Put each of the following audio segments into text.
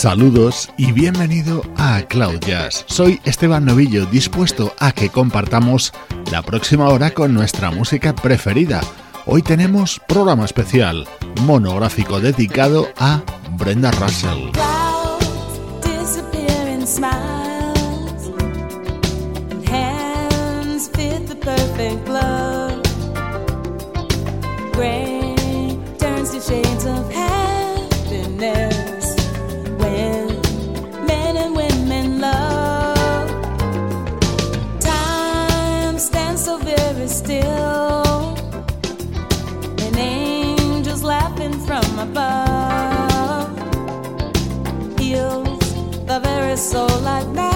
Saludos y bienvenido a Cloud Jazz. Soy Esteban Novillo, dispuesto a que compartamos la próxima hora con nuestra música preferida. Hoy tenemos programa especial, monográfico dedicado a Brenda Russell. above heals the very soul like that.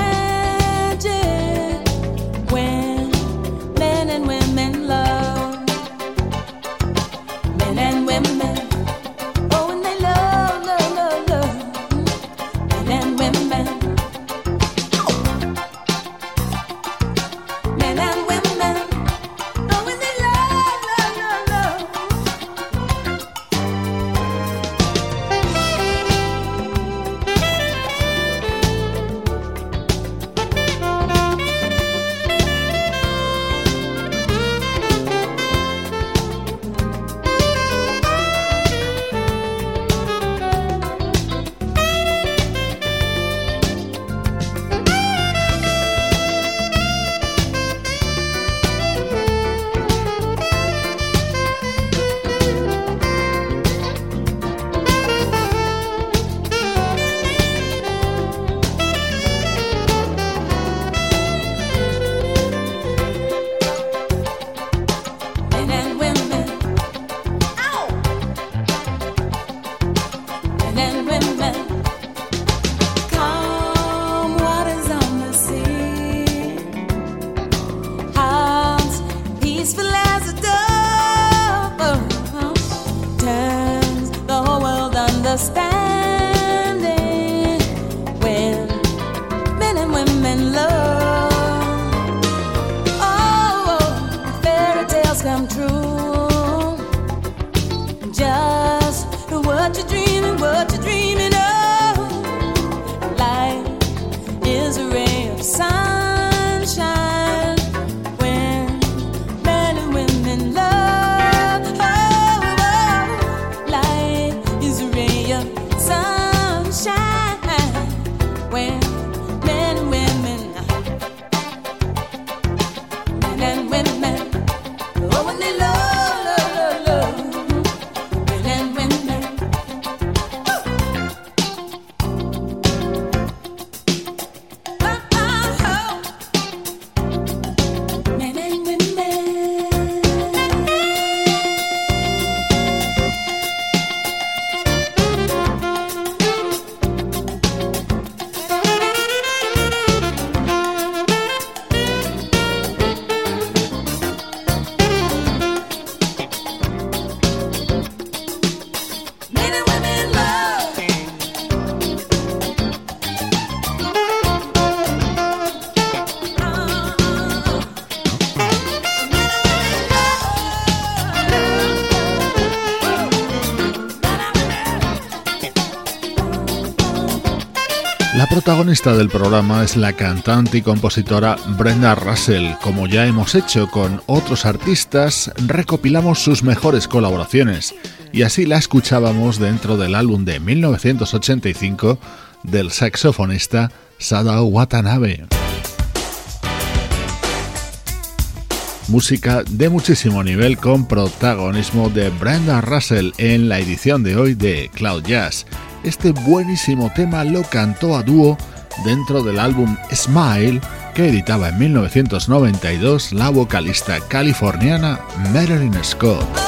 protagonista del programa es la cantante y compositora Brenda Russell. Como ya hemos hecho con otros artistas, recopilamos sus mejores colaboraciones y así la escuchábamos dentro del álbum de 1985 del saxofonista Sadao Watanabe. Música de muchísimo nivel con protagonismo de Brenda Russell en la edición de hoy de Cloud Jazz. Este buenísimo tema lo cantó a dúo dentro del álbum Smile que editaba en 1992 la vocalista californiana Marilyn Scott.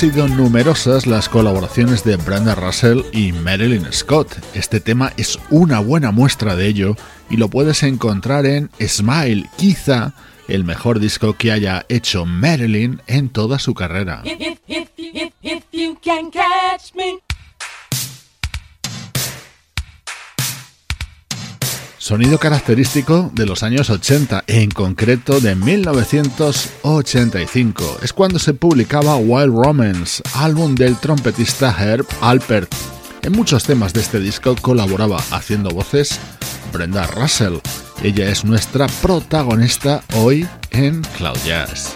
Sido numerosas las colaboraciones de Brenda Russell y Marilyn Scott. Este tema es una buena muestra de ello y lo puedes encontrar en Smile, quizá el mejor disco que haya hecho Marilyn en toda su carrera. Sonido característico de los años 80, en concreto de 1985. Es cuando se publicaba Wild Romance, álbum del trompetista Herb Alpert. En muchos temas de este disco colaboraba haciendo voces Brenda Russell. Ella es nuestra protagonista hoy en Cloud Jazz.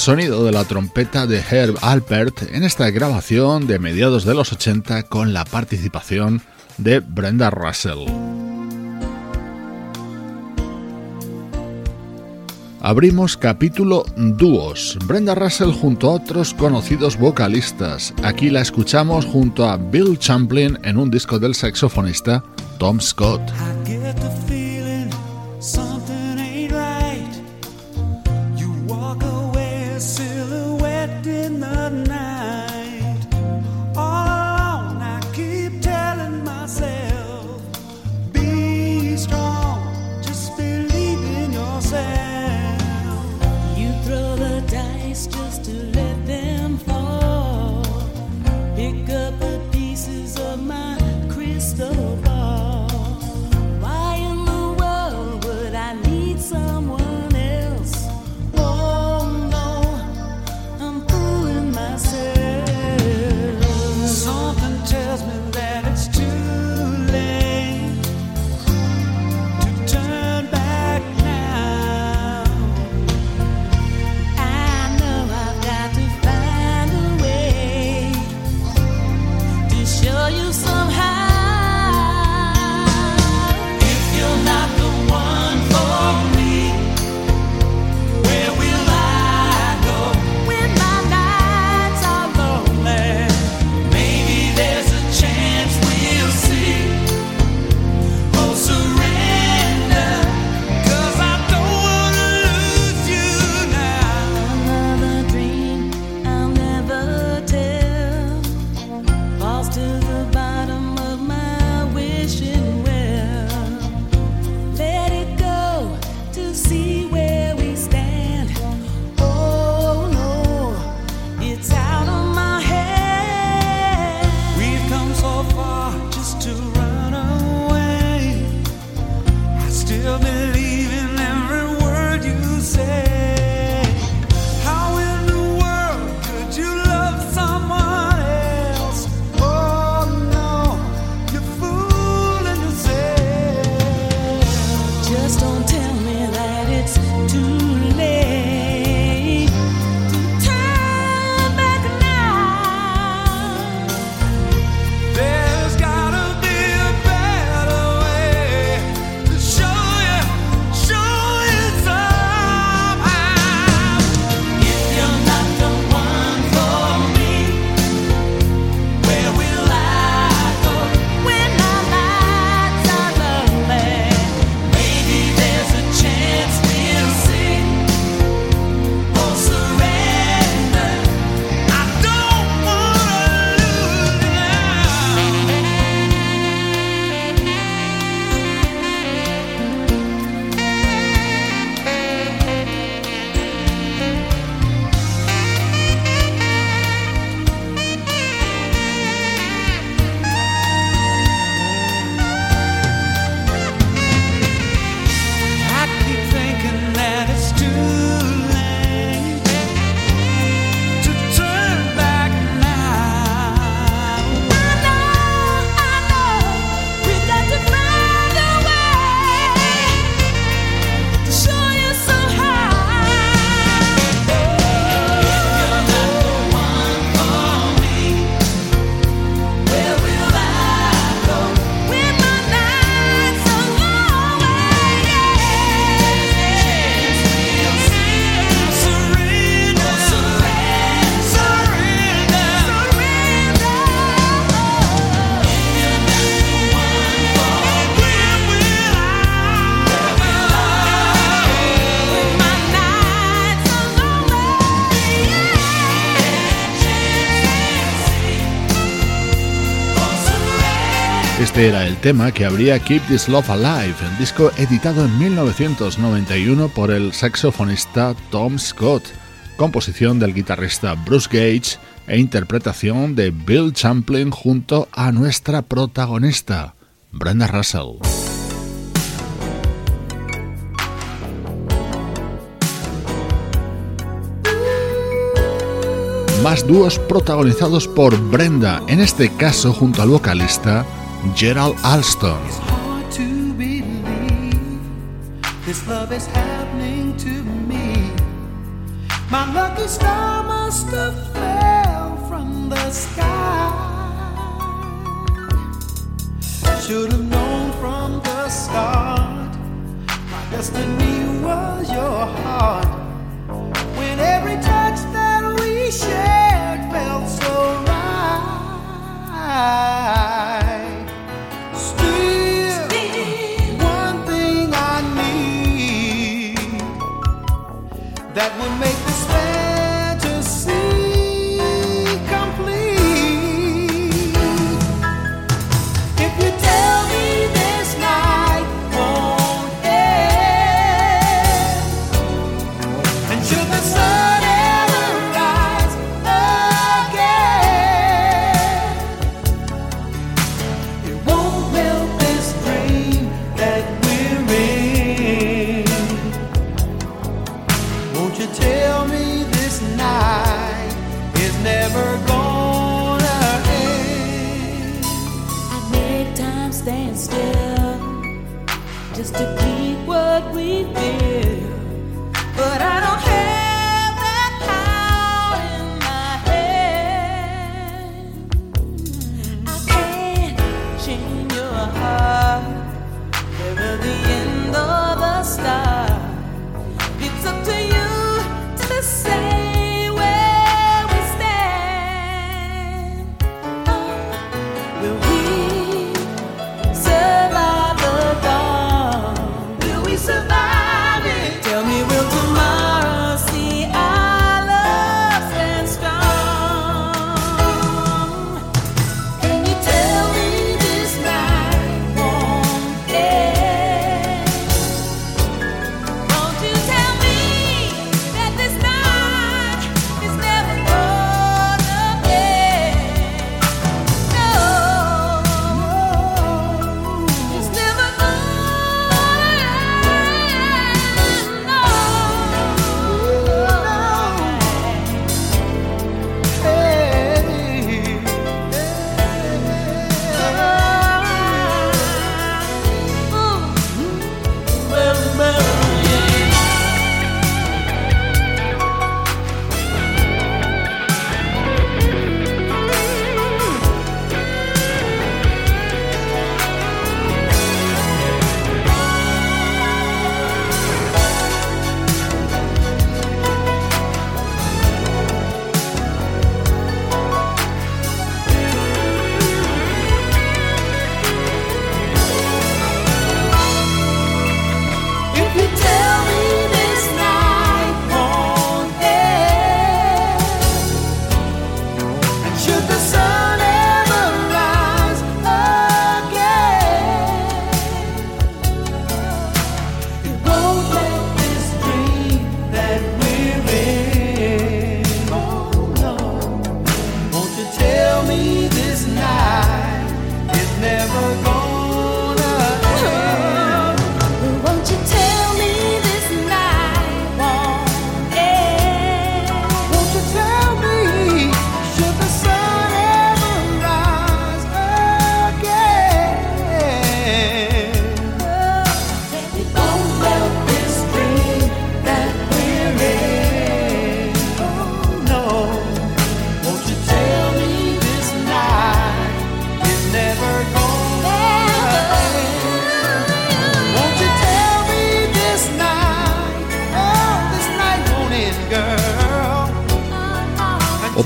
Sonido de la trompeta de Herb Alpert en esta grabación de mediados de los 80 con la participación de Brenda Russell. Abrimos capítulo dúos. Brenda Russell junto a otros conocidos vocalistas. Aquí la escuchamos junto a Bill Champlin en un disco del saxofonista Tom Scott. Tema que habría Keep This Love Alive, el disco editado en 1991 por el saxofonista Tom Scott, composición del guitarrista Bruce Gage e interpretación de Bill Champlin junto a nuestra protagonista, Brenda Russell. Más dúos protagonizados por Brenda, en este caso junto al vocalista Gerald Alston. This love is happening to me. My lucky star must have fell from the sky. Should have known from the start. My destiny was your heart. When every touch that we shared felt so right.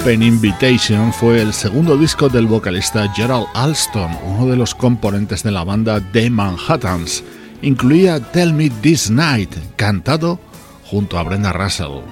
Open Invitation fue el segundo disco del vocalista Gerald Alston, uno de los componentes de la banda The Manhattans. Incluía Tell Me This Night, cantado junto a Brenda Russell.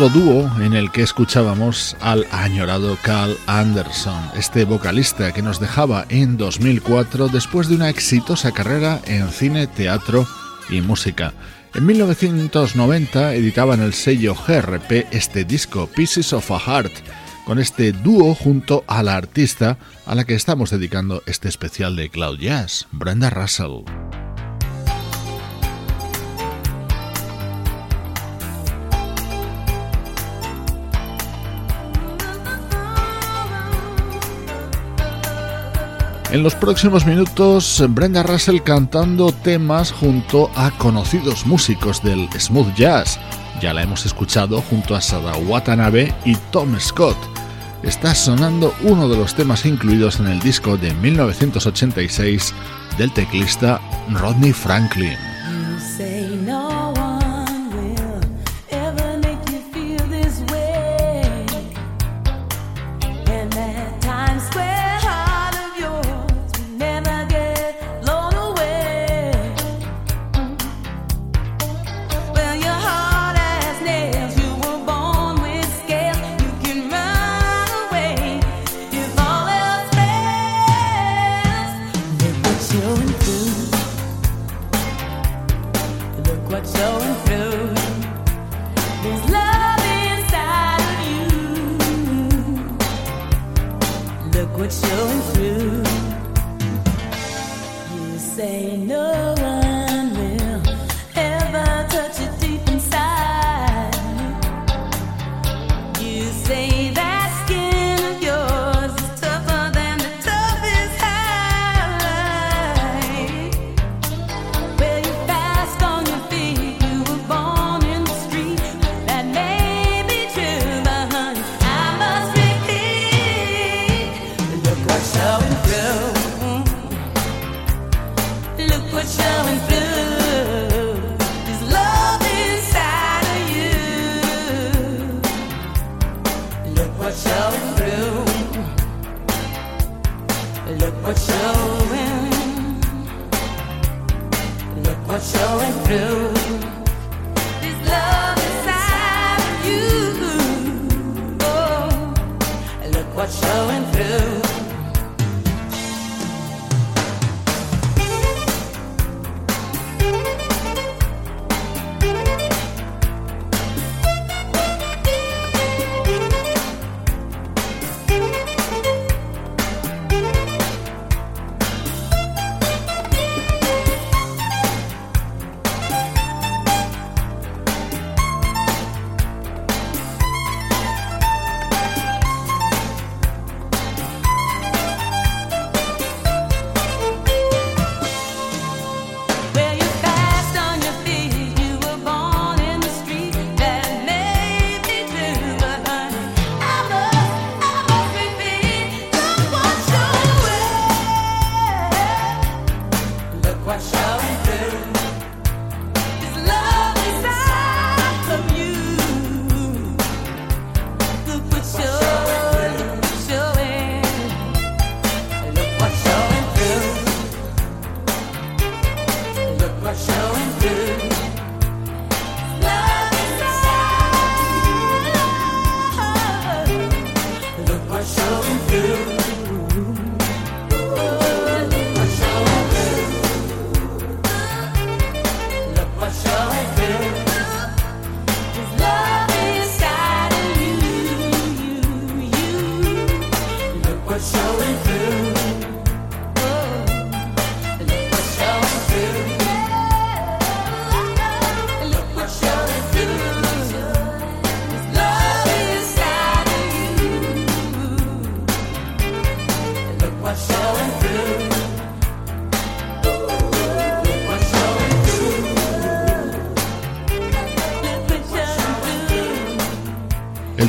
Otro dúo en el que escuchábamos al añorado Carl Anderson, este vocalista que nos dejaba en 2004 después de una exitosa carrera en cine, teatro y música. En 1990 editaba en el sello GRP este disco Pieces of a Heart, con este dúo junto a la artista a la que estamos dedicando este especial de Cloud Jazz, Brenda Russell. En los próximos minutos, Brenda Russell cantando temas junto a conocidos músicos del smooth jazz. Ya la hemos escuchado junto a Sada Watanabe y Tom Scott. Está sonando uno de los temas incluidos en el disco de 1986 del teclista Rodney Franklin.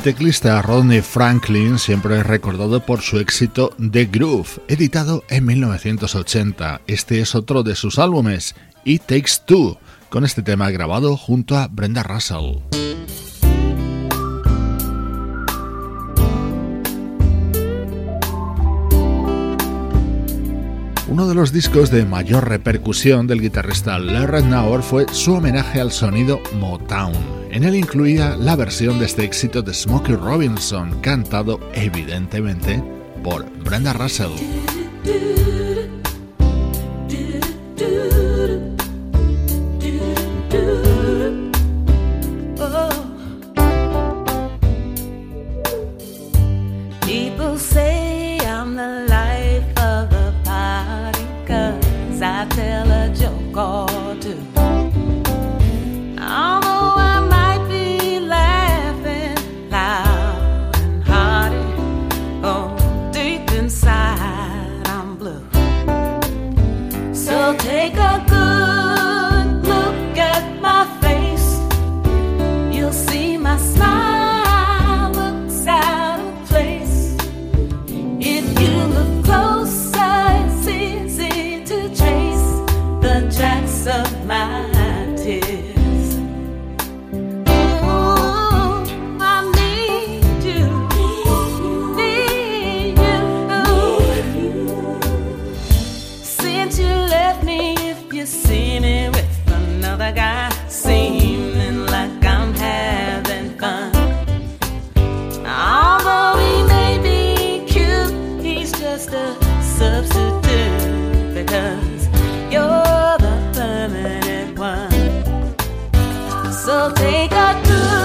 El teclista Rodney Franklin siempre es recordado por su éxito The Groove, editado en 1980. Este es otro de sus álbumes, It Takes Two, con este tema grabado junto a Brenda Russell. Uno de los discos de mayor repercusión del guitarrista Larry Nauer fue su homenaje al sonido Motown. En él incluía la versión de este éxito de Smokey Robinson, cantado evidentemente por Brenda Russell. 描く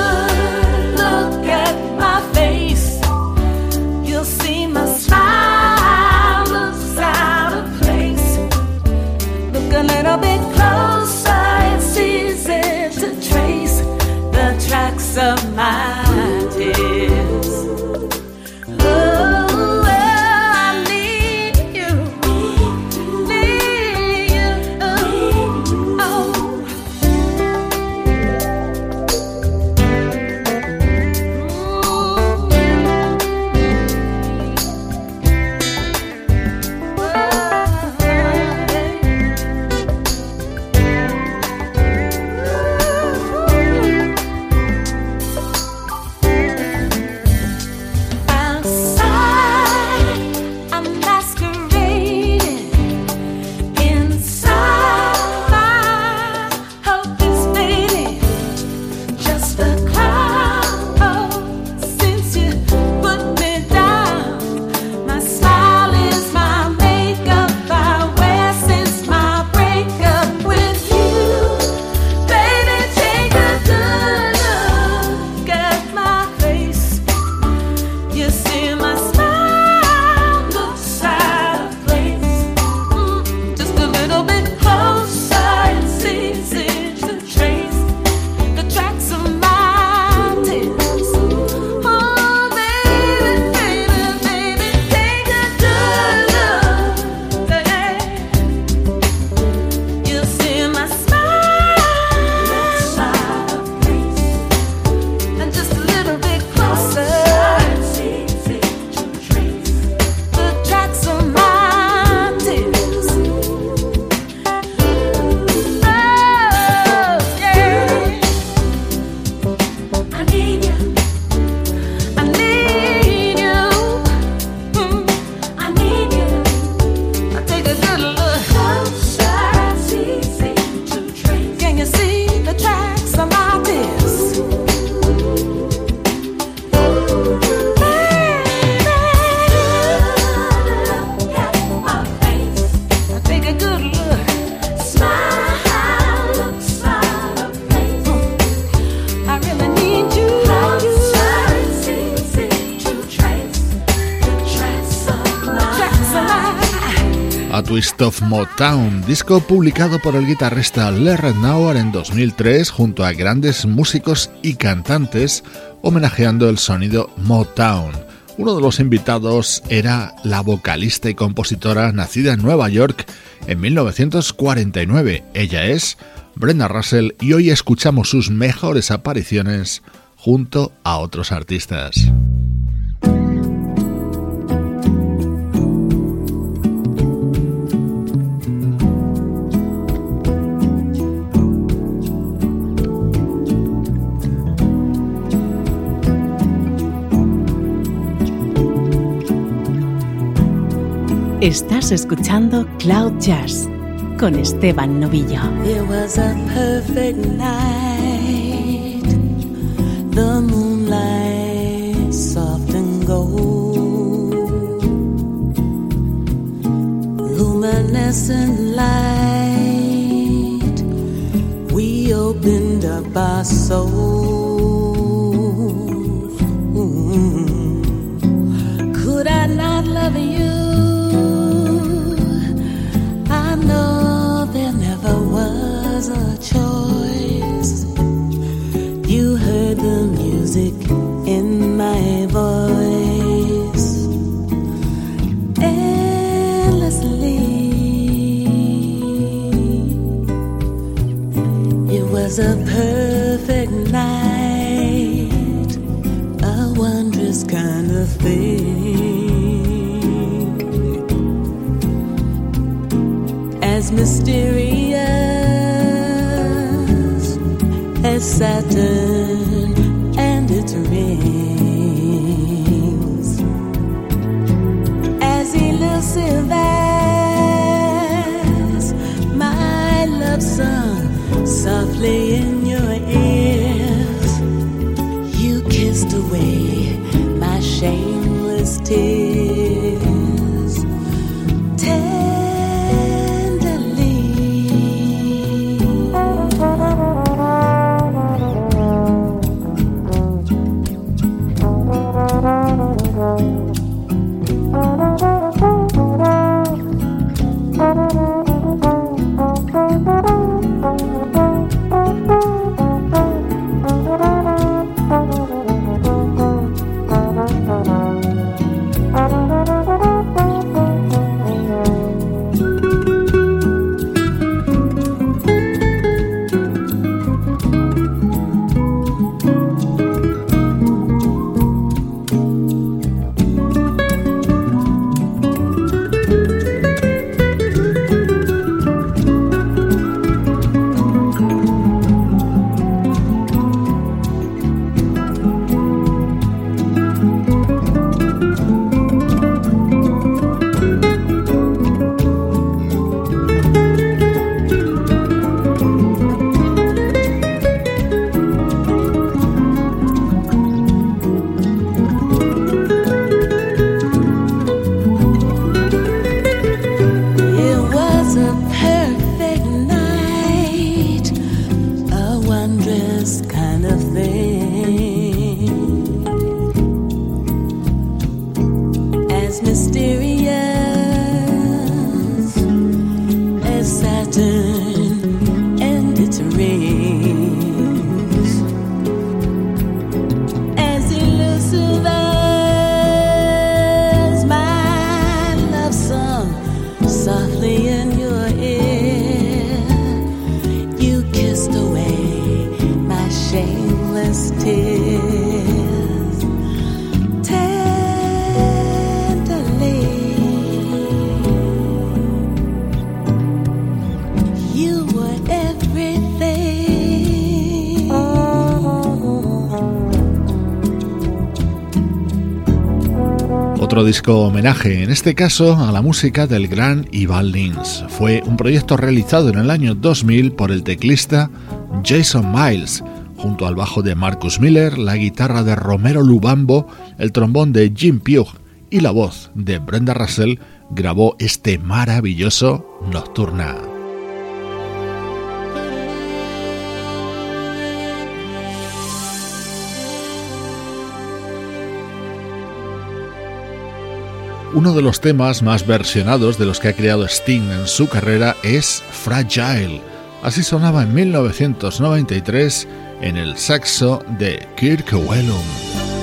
Of Motown, disco publicado por el guitarrista Larry Nauer en 2003 junto a grandes músicos y cantantes homenajeando el sonido Motown. Uno de los invitados era la vocalista y compositora nacida en Nueva York en 1949. Ella es Brenda Russell y hoy escuchamos sus mejores apariciones junto a otros artistas. Estás escuchando Cloud Jazz con Esteban Novillo. It was a perfect night. The moonlight soft and gold. Luminescent light. We opened up our souls. Mm-hmm. Could I not love you? A perfect night, a wondrous kind of thing. As mysterious as Saturn disco homenaje, en este caso a la música del gran Ivan Lins. Fue un proyecto realizado en el año 2000 por el teclista Jason Miles, junto al bajo de Marcus Miller, la guitarra de Romero Lubambo, el trombón de Jim Pugh y la voz de Brenda Russell, grabó este maravilloso Nocturna. Uno de los temas más versionados de los que ha creado Sting en su carrera es Fragile. Así sonaba en 1993 en el saxo de Kirk Whelan.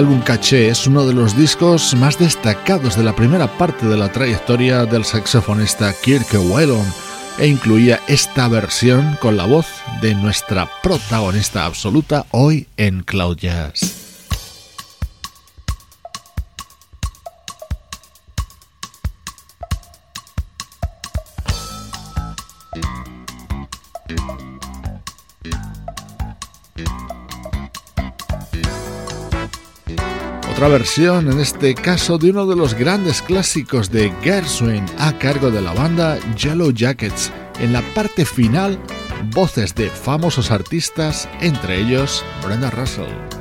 Álbum Caché es uno de los discos más destacados de la primera parte de la trayectoria del saxofonista Kirk Whelan e incluía esta versión con la voz de nuestra protagonista absoluta hoy en Cloud Jazz. Otra versión, en este caso, de uno de los grandes clásicos de Gershwin a cargo de la banda Yellow Jackets. En la parte final, voces de famosos artistas, entre ellos Brenda Russell.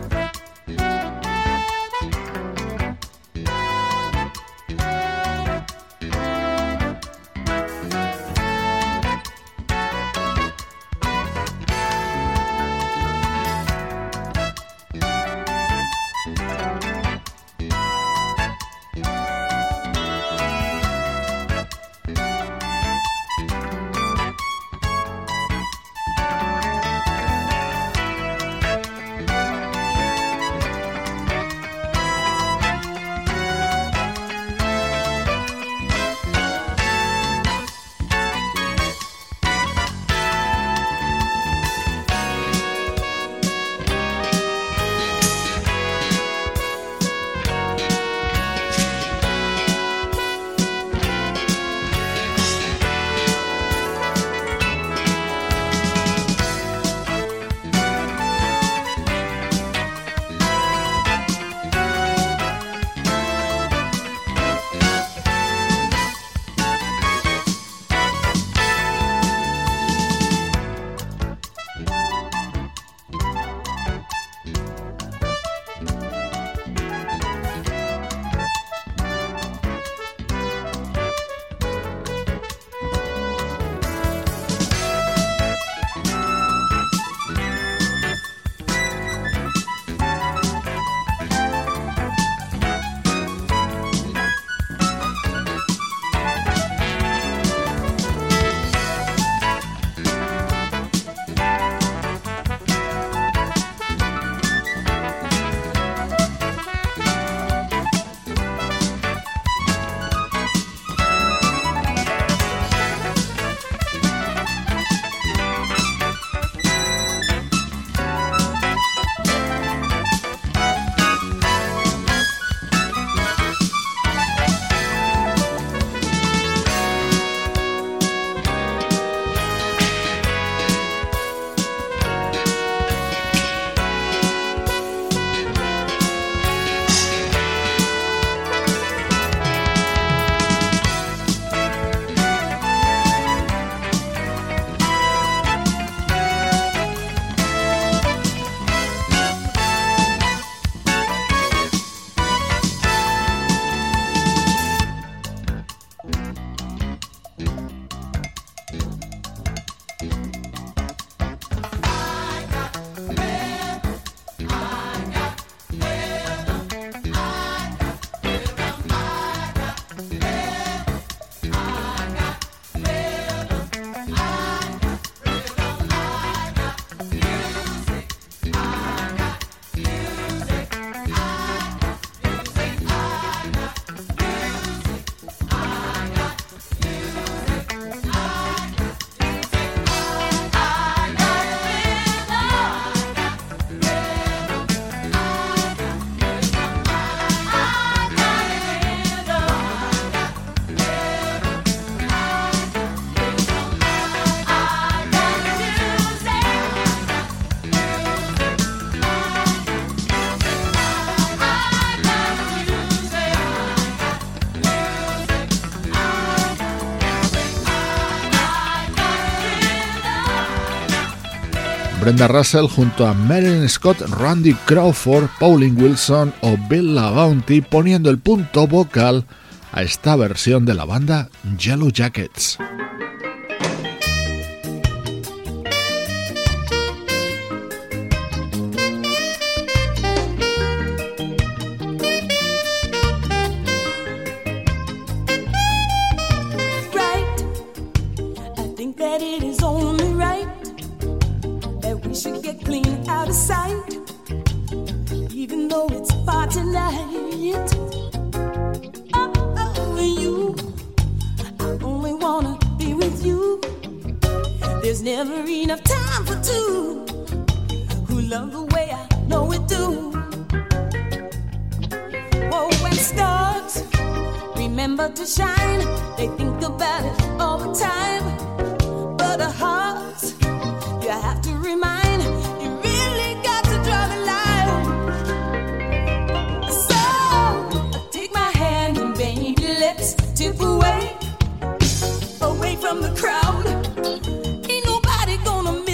Brenda Russell junto a Marilyn Scott, Randy Crawford, Pauline Wilson o Bill LaBounty poniendo el punto vocal a esta versión de la banda Yellow Jackets.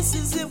This is it.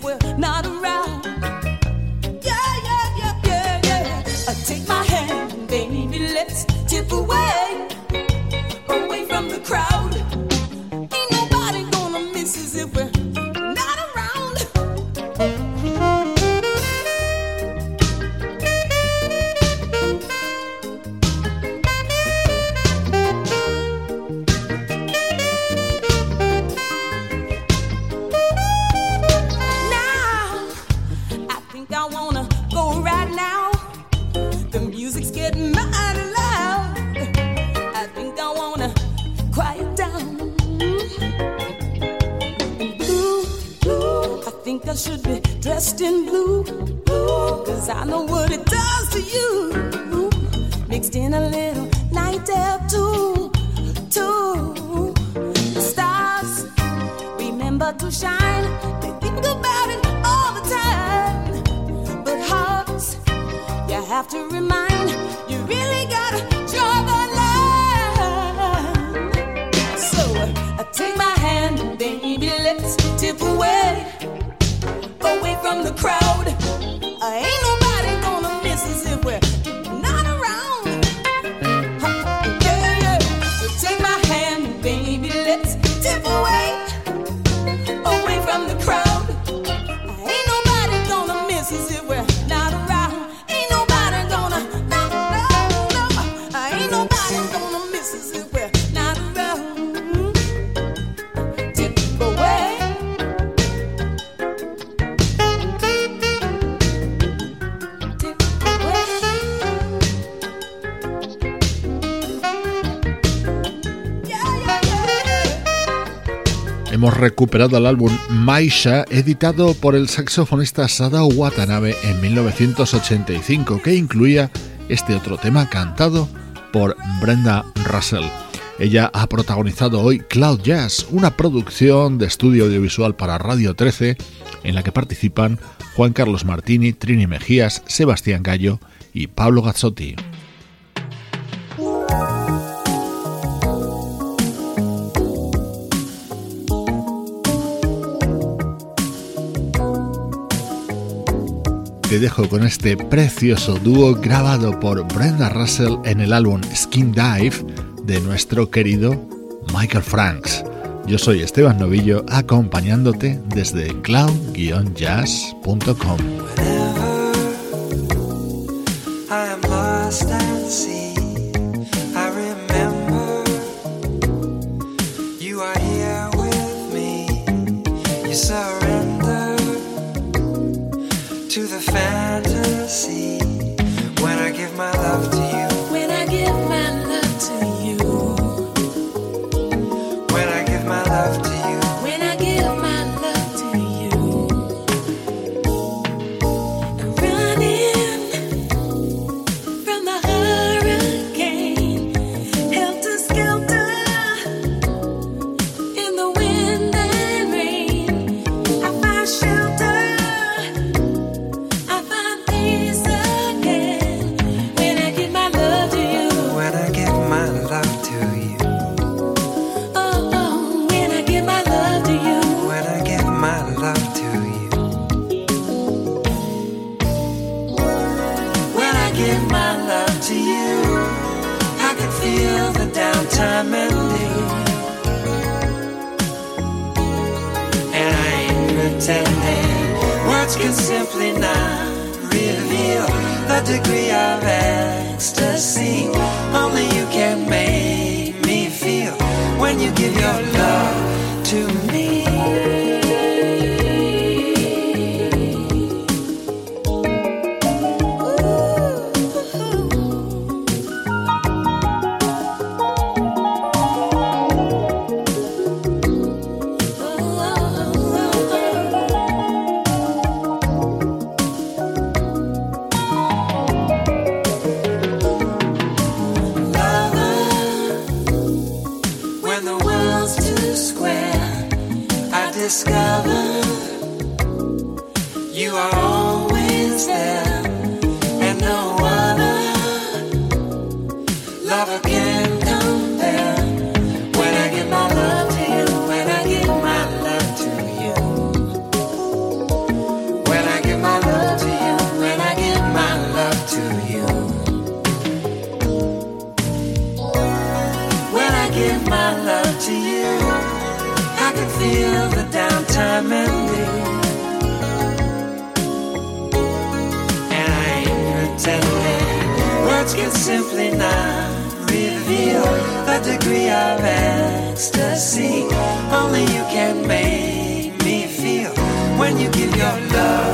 Recuperado el álbum Maisha, editado por el saxofonista Sadao Watanabe en 1985, que incluía este otro tema cantado por Brenda Russell. Ella ha protagonizado hoy Cloud Jazz, una producción de estudio audiovisual para Radio 13 en la que participan Juan Carlos Martini, Trini Mejías, Sebastián Gallo y Pablo Gazzotti. Te dejo con este precioso dúo grabado por Brenda Russell en el álbum Skin Dive de nuestro querido Michael Franks. Yo soy Esteban Novillo acompañándote desde cloud-jazz.com. telling me, words can simply not reveal the degree of ecstasy only you can make me feel when you give your love to me. you give your love.